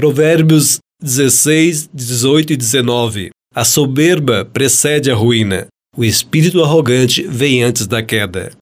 Provérbios 16, 18 e 19. A soberba precede a ruína. O espírito arrogante vem antes da queda.